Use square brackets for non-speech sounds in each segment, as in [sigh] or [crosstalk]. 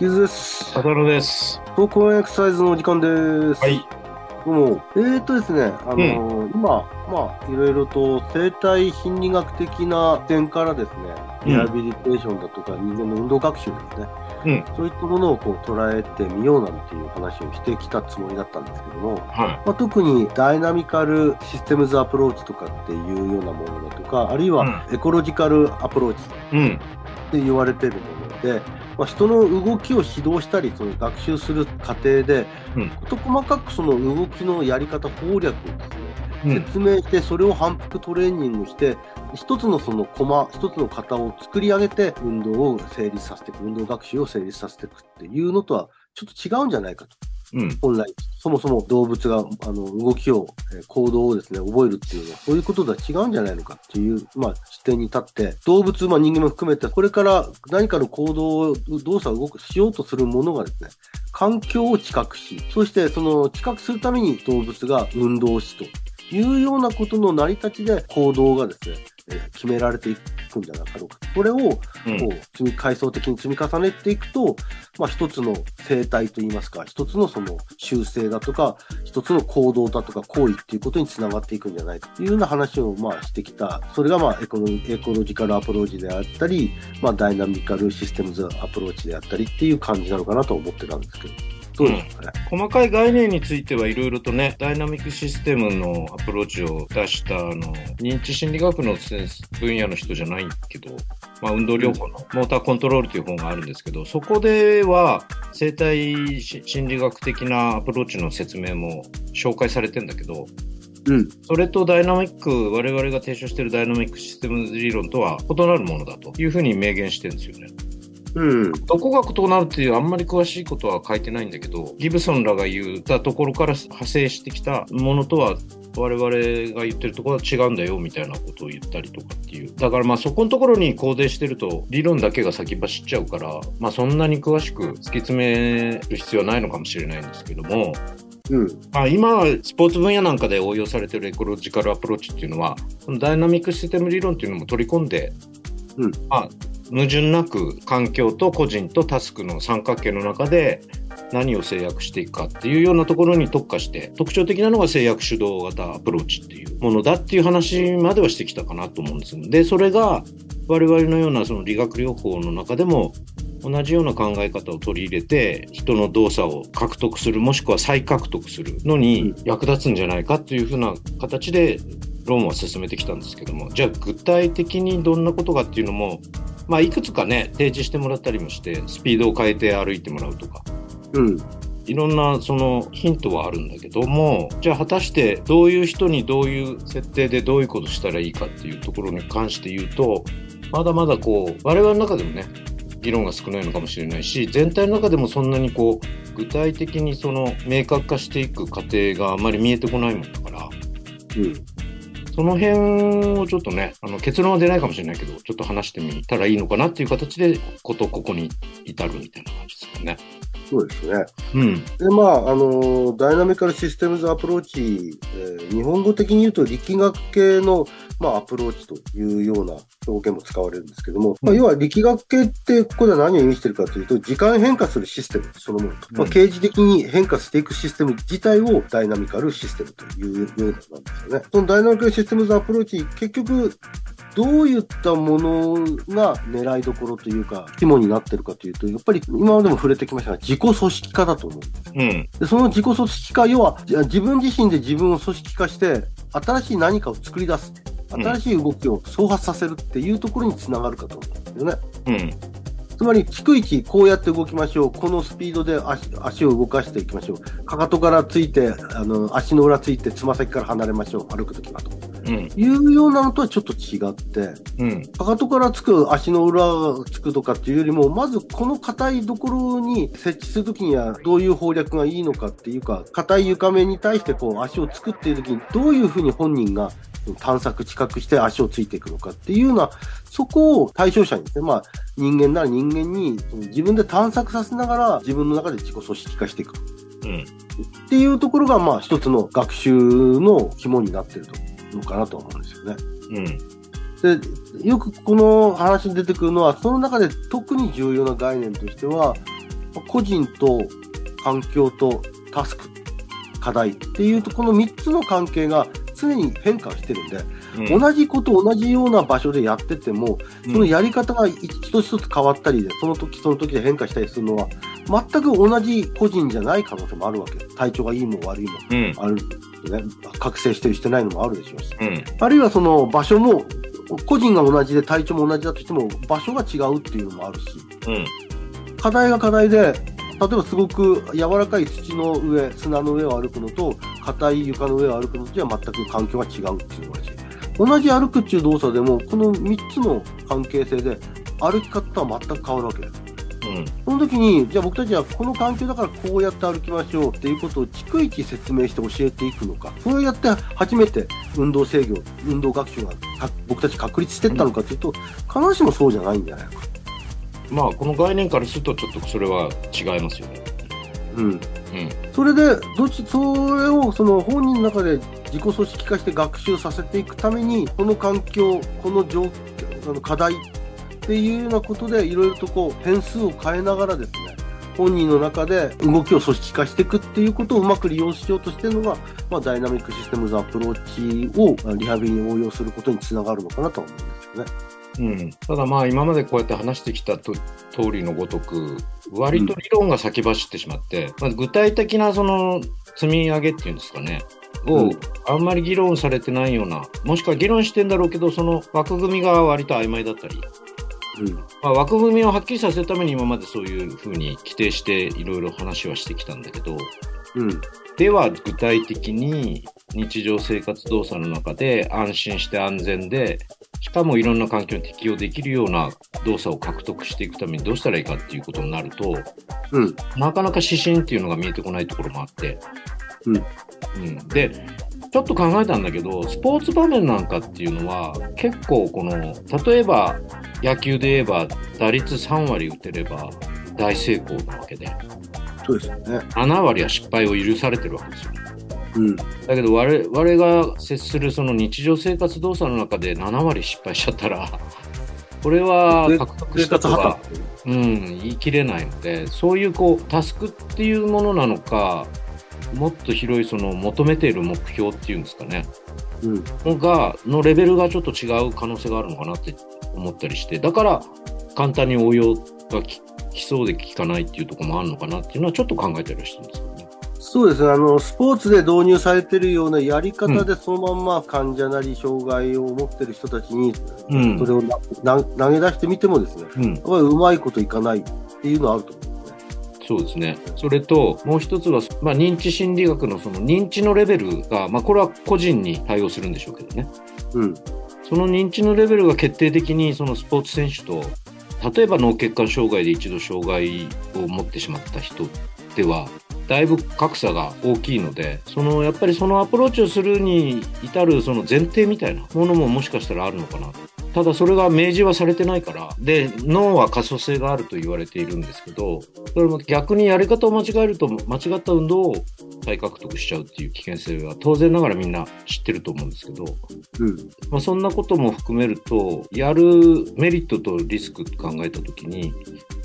ゆずです。サタロです。投稿エクササイズのお時間です。はい。どうも。えーとですね、あのー今、まあ、いろいろと生態心理学的な点からですね、リハビリテーションだとか人間の運動学習ですね、うんそういったものをこう捉えてみようなんていう話をしてきたつもりだったんですけども、はまあ、特にダイナミカルシステムズアプローチとかっていうようなものだとか、あるいはエコロジカルアプローチい。うん。って言われているもので、まあ、人の動きを指導したり、その学習する過程で、うん事細かくその動きのやり方、攻略をですね、うん。説明して、それを反復トレーニングして、一つのそのコマ、一つの型を作り上げて、運動を成立させていく、運動学習を成立させていくっていうのとは、ちょっと違うんじゃないかと。うん。本来、そもそも動物があの動きを、え行動をですね、覚えるっていうのは、そういうこととは違うんじゃないのかっていう、まあ、視点に立って、動物、まあ人間も含めて、これから何かの行動を、動作を動く、しようとするものがですね、環境を知覚し、そしてその知覚するために動物が運動しというようなことの成り立ちで行動がですね、決められていくんじゃなかろうか。これを、こう積み階層的に積み重ねていくと、まあ、一つの生態といいますか、一つのその習性だとか、一つの行動だとか行為っていうことにつながっていくんじゃないかというような話をまあしてきた、それがまあエコロエコロジカルアプローチであったり、まあ、ダイナミカルシステムズアプローチであったりっていう感じなのかなと思ってたんですけど、どうですかね。細かい概念についてはいろいろとね、ダイナミックシステムのアプローチを出した、あの、認知心理学の分野の人じゃないけど、まあ、運動療法のモーターコントロールという本があるんですけど、そこでは生態し心理学的なアプローチの説明も紹介されてんだけど、うん。それとダイナミック、我々が提唱しているダイナミックシステム理論とは異なるものだというふうに明言してるんですよね。うん。どこが異なるっていうあんまり詳しいことは書いてないんだけど、ギブソンらが言ったところから派生してきたものとは、我々が言ってるところは違うんだよみたいなことを言ったりとかっていう。だからまあそこのところに肯定してると理論だけが先走っちゃうから、まあそんなに詳しく突き詰める必要はないのかもしれないんですけども、うん。まあ、今、スポーツ分野なんかで応用されているエコロジカルアプローチっていうのは、このダイナミックシステム理論っていうのも取り込んで、うんまあ、矛盾なく環境と個人とタスクの三角形の中で何を制約していくかっていうようなところに特化して、特徴的なのが制約主導型アプローチっていうものだっていう話まではしてきたかなと思うんですよ。で、それが我々のようなその理学療法の中でも同じような考え方を取り入れて人の動作を獲得するもしくは再獲得するのに役立つんじゃないかというふうな形で論は進めてきたんですけどもじゃあ具体的にどんなことかっていうのもまあいくつかね提示してもらったりもしてスピードを変えて歩いてもらうとかうん。いろんなそのヒントはあるんだけどもじゃあ果たしてどういう人にどういう設定でどういうことしたらいいかっていうところに関して言うとまだまだこう我々の中でもね議論が少ないのかもしれないし全体の中でもそんなにこう具体的にその明確化していく過程があまり見えてこないもんだからうん。その辺をちょっとねあの結論は出ないかもしれないけどちょっと話してみたらいいのかなっていう形でことここに至るみたいな感じですかね。そうですね。うんで、まあ、あの、ダイナミカルシステムズアプローチ、えー日本語的に言うと力学系の、まあ、アプローチというような表現も使われるんですけども、まあ、うん要は力学系って、ここでは何を意味してるかというと、時間変化するシステムそのものと、まあ、うん刑事的に変化していくシステム自体をダイナミカルシステムというようなんですよね。そのダイナミカルシステムズアプローチ、結局、どういったものが狙いどころというか、肝になってるかというと、やっぱり今までも触れてきましたが、自己組織化だと思うんです。うんでその自己組織化、要は自分自身で自分を組織化して、新しい何かを作り出す。うん新しい動きを創発させるっていうところにつながるかと思うんですよね。うんつまり、逐一こうやって動きましょう。このスピードで足足を動かしていきましょう。かかとからついて、あの、足の裏ついて、つま先から離れましょう。歩くときはと。うん。いうようなのとはちょっと違って、うん。かかとからつく足の裏がつくとかっていうよりも、まずこの硬いところに設置するときにはどういう攻略がいいのかっていうか、硬い床面に対してこう足を作っているときにどういうふうに本人が探索、知覚して足をついていくのかっていうような、そこを対象者にですね、まあ人間なら人間に自分で探索させながら自分の中で自己組織化していくうん。っていうところが、まあ一つの学習の肝になっているのかなと思うんですよね。うん。で、よくこの話に出てくるのは、その中で特に重要な概念としては、個人と環境とタスク、課題っていうと、この3つの関係が常に変化してるんで、うん。同じこと、同じような場所でやってても、そのやり方が一つ一つ変わったりで、その時その時で変化したりするのは、全く同じ個人じゃない可能性もあるわけ。体調がいいも悪いもうん。あるね。覚醒してるしてないのもあるでしょうし。うん。あるいはその場所も、個人が同じで体調も同じだとしても、場所が違うっていうのもあるし、うん。課題が課題で、例えばすごく柔らかい土の上、砂の上を歩くのと、硬い床の上を歩くのとでは全く環境が違うっていうのが同じ歩くっていう動作でも、この3つの関係性で、歩き方は全く変わるわけです。うん。その時に、じゃあ僕たちはこの環境だからこうやって歩きましょうっていうことを逐一説明して教えていくのか、そうやって初めて運動制御、運動学習がか僕たち確立していったのかというと、必ずしもそうじゃないんじゃないか。まあ、この概念からすると、ちょっとそれは違いますよね。うん。うん。それで、どっち、それをその本人の中で自己組織化して学習させていくために、この環境、この状況、課題っていうようなことで、いろいろとこう、変数を変えながらですね、本人の中で動きを組織化していくっていうことをうまく利用しようとしてるのが、まあ、ダイナミックシステムズアプローチをあリハビリに応用することにつながるのかなとは思うんですよね。うん、ただまあ今までこうやって話してきたと通りのごとく割と理論が先走ってしまって、まあ、具体的なその積み上げっていうんですかねをうんあんまり議論されてないようなもしくは議論してんだろうけどその枠組みが割と曖昧だったり、うん。まあ、枠組みをはっきりさせるために今までそういうふうに規定していろいろ話はしてきたんだけどうん。では具体的に日常生活動作の中で安心して安全でしかもいろんな環境に適応できるような動作を獲得していくためにどうしたらいいかっていうことになるとうん。なかなか指針っていうのが見えてこないところもあって、うんうん、でちょっと考えたんだけどスポーツ場面なんかっていうのは結構この例えば野球で言えば打率3割打てれば大成功なわけでそうですよね。7割は失敗を許されてるわけですよ。うん。だけど我々が接するその日常生活動作の中で7割失敗しちゃったら [laughs] これはで獲得生したとは。うん、言い切れないのでそういうこうタスクっていうものなのかもっと広いその求めている目標っていうんですかねうん。のがのレベルがちょっと違う可能性があるのかなって思ったりしてだから簡単に応用がききそうで効かないっていうところもあるのかなっていうのはちょっと考えたりはしてるんですけどね。そうですね。あの、スポーツで導入されてるようなやり方でそのまんま患者なり障害を持ってる人たちに、うんそれをなな投げ出してみてもですね、うんやっぱりうまいこといかないっていうのはあると思う。そうですね。それと、もう一つは、まあ、認知心理学のその認知のレベルが、まあ、これは個人に対応するんでしょうけどね。うん。その認知のレベルが決定的に、そのスポーツ選手と、例えば脳血管障害で一度障害を持ってしまった人では、だいぶ格差が大きいので、そのやっぱりそのアプローチをするに至るその前提みたいなものももしかしたらあるのかな。ただそれが明示はされてないから、で、脳は可塑性があると言われているんですけど、それも逆にやり方を間違えると間違った運動を再獲得しちゃうっていう危険性は当然ながらみんな知ってると思うんですけど、うん。まあ、そんなことも含めると、やるメリットとリスク考えたときに、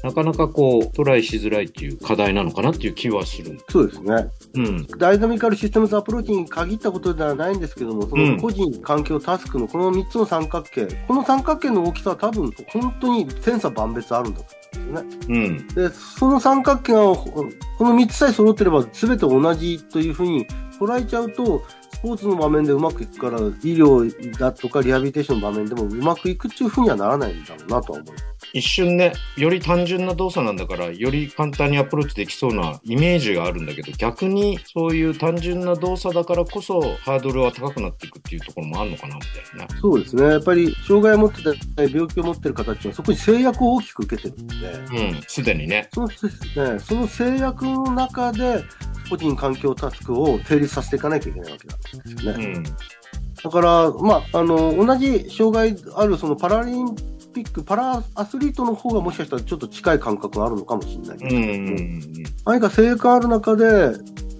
なかなかこうトライしづらいっていう課題なのかなっていう気はする。そうですね。うん。ダイナミカルシステムズアプローチに限ったことではないんですけども、そうんの個人、環境、タスクのこの3つの三角形、この三角形の大きさは多分本当に千差万別あるんだとですよね。うん。で、その三角形が、この3つさえ揃ってれば全て同じというふうに捉えちゃうと、スポーツの場面でうまくいくから、医療だとかリハビリテーションの場面でもうまくいくっていうふうにはならないんだろうなとは思います。一瞬ね、より単純な動作なんだから、より簡単にアプローチできそうなイメージがあるんだけど、逆にそういう単純な動作だからこそ、ハードルは高くなっていくっていうところもあるのかな、みたいなね。そうですね。やっぱり、障害を持ってたり、病気を持ってる方っていうのは、そこに制約を大きく受けてるんで、うん、すでにね。その,、ね、その制約の中で、個人環境タスクを成立させていかなきゃいけないわけなんですよね。うん。だから、まあ、あの、同じ障害あるそのパラリンピック、パラアスリートの方がもしかしたらちょっと近い感覚があるのかもしれないけども、ん。何か制約ある中で、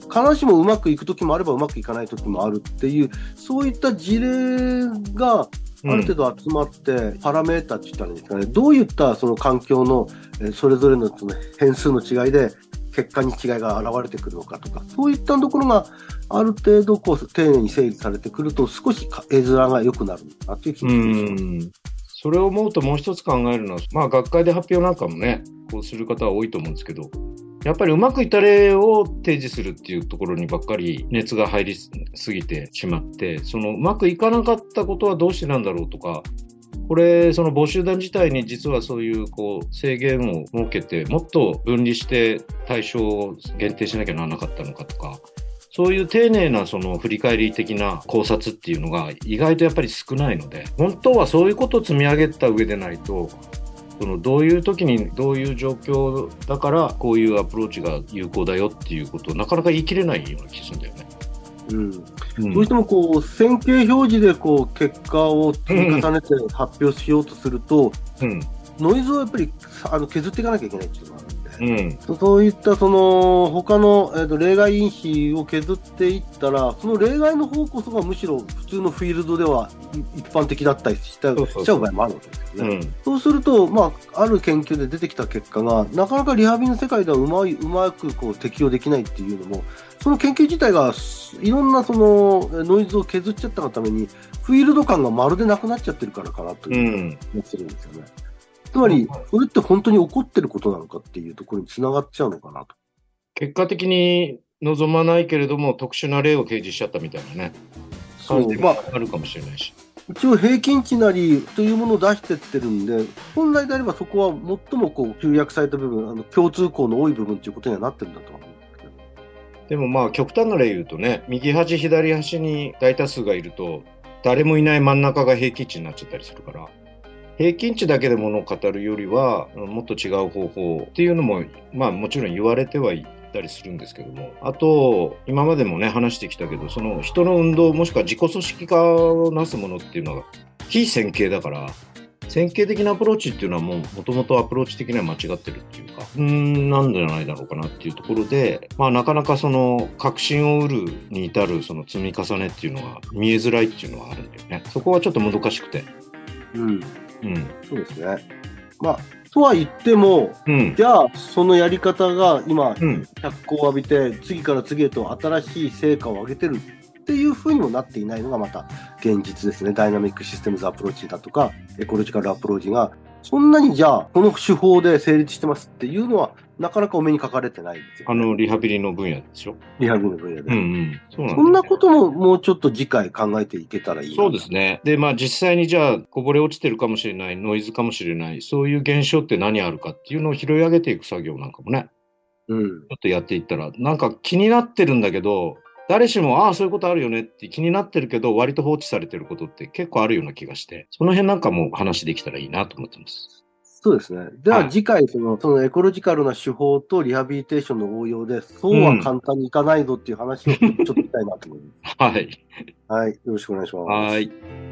必ずしもうまくいく時もあればうまくいかない時もあるっていう、そういった事例がある程度集まって、パラメータって言ったらいいんですかね、どういったその環境のえーそれぞれのその変数の違いで、結果に違いが現れてくるのかとか、そういったところがある程度こう丁寧に整理されてくると、少し絵面が良くなるなっていう気がします。それを思うともう一つ考えるのは、まあ学会で発表なんかもね、こうする方は多いと思うんですけど、やっぱりうまくいった例を提示するっていうところにばっかり熱が入りすぎてしまって、そのうまくいかなかったことはどうしてなんだろうとか、これ、その募集団自体に実はそういうこう制限を設けて、もっと分離して対象を限定しなきゃならなかったのかとか、そういう丁寧なその振り返り的な考察っていうのが意外とやっぱり少ないので、本当はそういうことを積み上げた上でないと、そのどういう時にどういう状況だからこういうアプローチが有効だよっていうことをなかなか言い切れないような気がするんだよね。うんうん。どうしてもこう線形表示でこう結果を積み重ねて発表しようとすると、うん。ノイズをやっぱりあの削っていかなきゃいけないっていうのがある。んで、うんそそういったその他の、えー、と例外因子を削っていったら、その例外の方こそがむしろ普通のフィールドではい一般的だったりしちゃう場合もあるわけですよね。うんそうすると、まあ、ある研究で出てきた結果が、なかなかリハビリの世界ではうまいうまくこう適用できないっていうのも、その研究自体がすいろんなそのえノイズを削っちゃったがために、フィールド感がまるでなくなっちゃってるからかなとういう気がんするんですよね。つまり、それって本当に起こってることなのかっていうところにつながっちゃうのかなと。結果的に望まないけれども特殊な例を提示しちゃったみたいなねそう、まあ、もあるかもしれないし。一応平均値なりというものを出してってるんで、本来であればそこは最もこう集約された部分、あの共通項の多い部分ということにはなってるんだと思うんですけど。でもまあ極端な例言うとね、右端、左端に大多数がいると、誰もいない真ん中が平均値になっちゃったりするから、平均値だけでものを語るよりは、もっと違う方法っていうのも、まあもちろん言われてはいたりするんですけども、あと、今までもね、話してきたけど、その人の運動もしくは自己組織化をなすものっていうのは、非線形だから、線形的なアプローチっていうのはもうもともとアプローチ的には間違ってるっていうか、うーん、なんじゃないだろうかなっていうところで、まあなかなかその確信を得るに至るその積み重ねっていうのが見えづらいっていうのはあるんだよね。そこはちょっともどかしくて。うん、うん。そうですね。まあ、とは言っても、うん。じゃあ、そのやり方が今、うん。脚光を浴びて、次から次へと新しい成果を上げてるっていうふうにもなっていないのがまた現実ですね。ダイナミックシステムズアプローチだとか、エコロジカルアプローチが、そんなにじゃあ、この手法で成立してますっていうのは、なかなかお目にかかれてないんですよ、あの、リハビリの分野でしょ？リハビリの分野で。うんうん。そんなことももうちょっと次回考えていけたらいいなそうですね。で、まあ実際にじゃあこぼれ落ちてるかもしれない、ノイズかもしれない、そういう現象って何あるかっていうのを拾い上げていく作業なんかもね、うん。ちょっとやっていったら、なんか気になってるんだけど、誰しも、ああ、そういうことあるよねって気になってるけど、割と放置されてることって結構あるような気がして、その辺なんかも話できたらいいなと思ってます。そうですね。でははい次回その、そのエコロジカルな手法とリハビリテーションの応用で、そうは簡単にいかないぞっていう話をちょっとしたいなと思います。[laughs] はい。はい。よろしくお願いします。はい。